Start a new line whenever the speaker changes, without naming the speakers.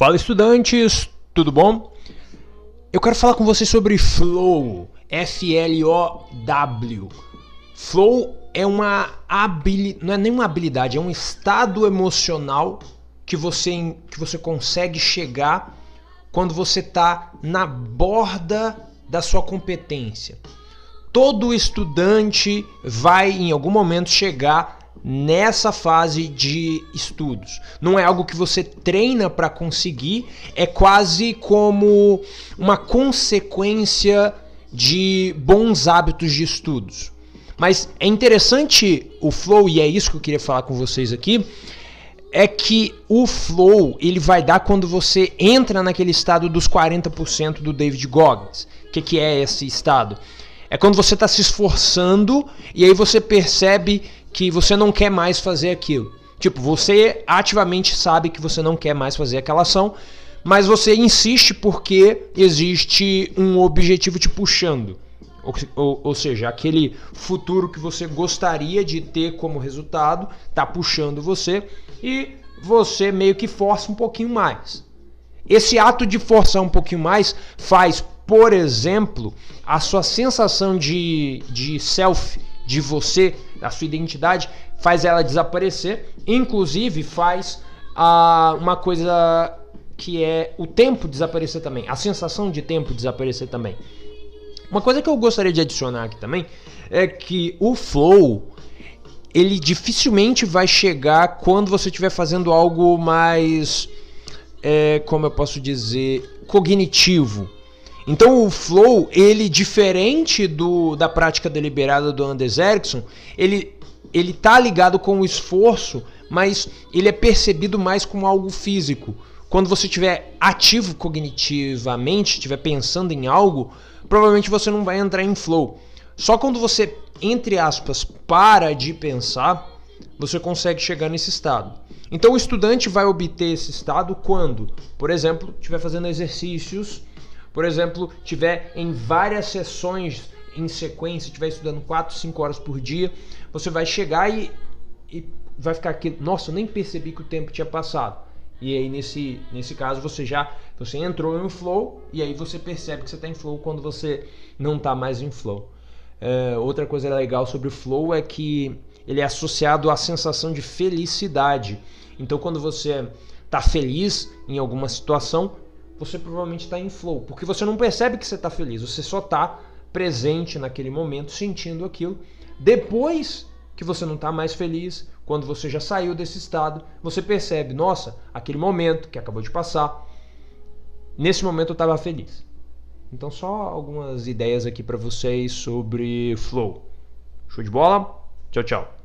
Fala estudantes, tudo bom? Eu quero falar com vocês sobre Flow, F-L-O-W. Flow é uma habilidade, não é nenhuma habilidade, é um estado emocional que você, que você consegue chegar quando você está na borda da sua competência. Todo estudante vai em algum momento chegar nessa fase de estudos. Não é algo que você treina para conseguir, é quase como uma consequência de bons hábitos de estudos. Mas é interessante o flow e é isso que eu queria falar com vocês aqui, é que o flow ele vai dar quando você entra naquele estado dos 40% do David Goggins. O que, que é esse estado? É quando você está se esforçando e aí você percebe que você não quer mais fazer aquilo. Tipo, você ativamente sabe que você não quer mais fazer aquela ação, mas você insiste porque existe um objetivo te puxando. Ou, ou, ou, seja, aquele futuro que você gostaria de ter como resultado está puxando você e você meio que força um pouquinho mais. Esse ato de forçar um pouquinho mais faz, por exemplo, a sua sensação de, de self de você, da sua identidade, faz ela desaparecer. Inclusive faz ah, uma coisa que é o tempo desaparecer também, a sensação de tempo desaparecer também. Uma coisa que eu gostaria de adicionar aqui também é que o flow ele dificilmente vai chegar quando você estiver fazendo algo mais, é, como eu posso dizer, cognitivo. Então o flow, ele diferente do da prática deliberada do Anders Ericsson, ele ele tá ligado com o esforço, mas ele é percebido mais como algo físico. Quando você estiver ativo cognitivamente, estiver pensando em algo, provavelmente você não vai entrar em flow. Só quando você, entre aspas, para de pensar, você consegue chegar nesse estado. Então o estudante vai obter esse estado quando, por exemplo, estiver fazendo exercícios por exemplo, tiver em várias sessões em sequência, estiver estudando 4, 5 horas por dia, você vai chegar e, e vai ficar aqui, nossa, eu nem percebi que o tempo tinha passado. E aí nesse, nesse caso você já você entrou em um flow e aí você percebe que você está em flow quando você não está mais em flow. É, outra coisa legal sobre o flow é que ele é associado à sensação de felicidade. Então quando você está feliz em alguma situação, você provavelmente está em flow, porque você não percebe que você está feliz, você só está presente naquele momento, sentindo aquilo. Depois que você não está mais feliz, quando você já saiu desse estado, você percebe, nossa, aquele momento que acabou de passar, nesse momento eu estava feliz. Então só algumas ideias aqui para vocês sobre flow. Show de bola? Tchau, tchau.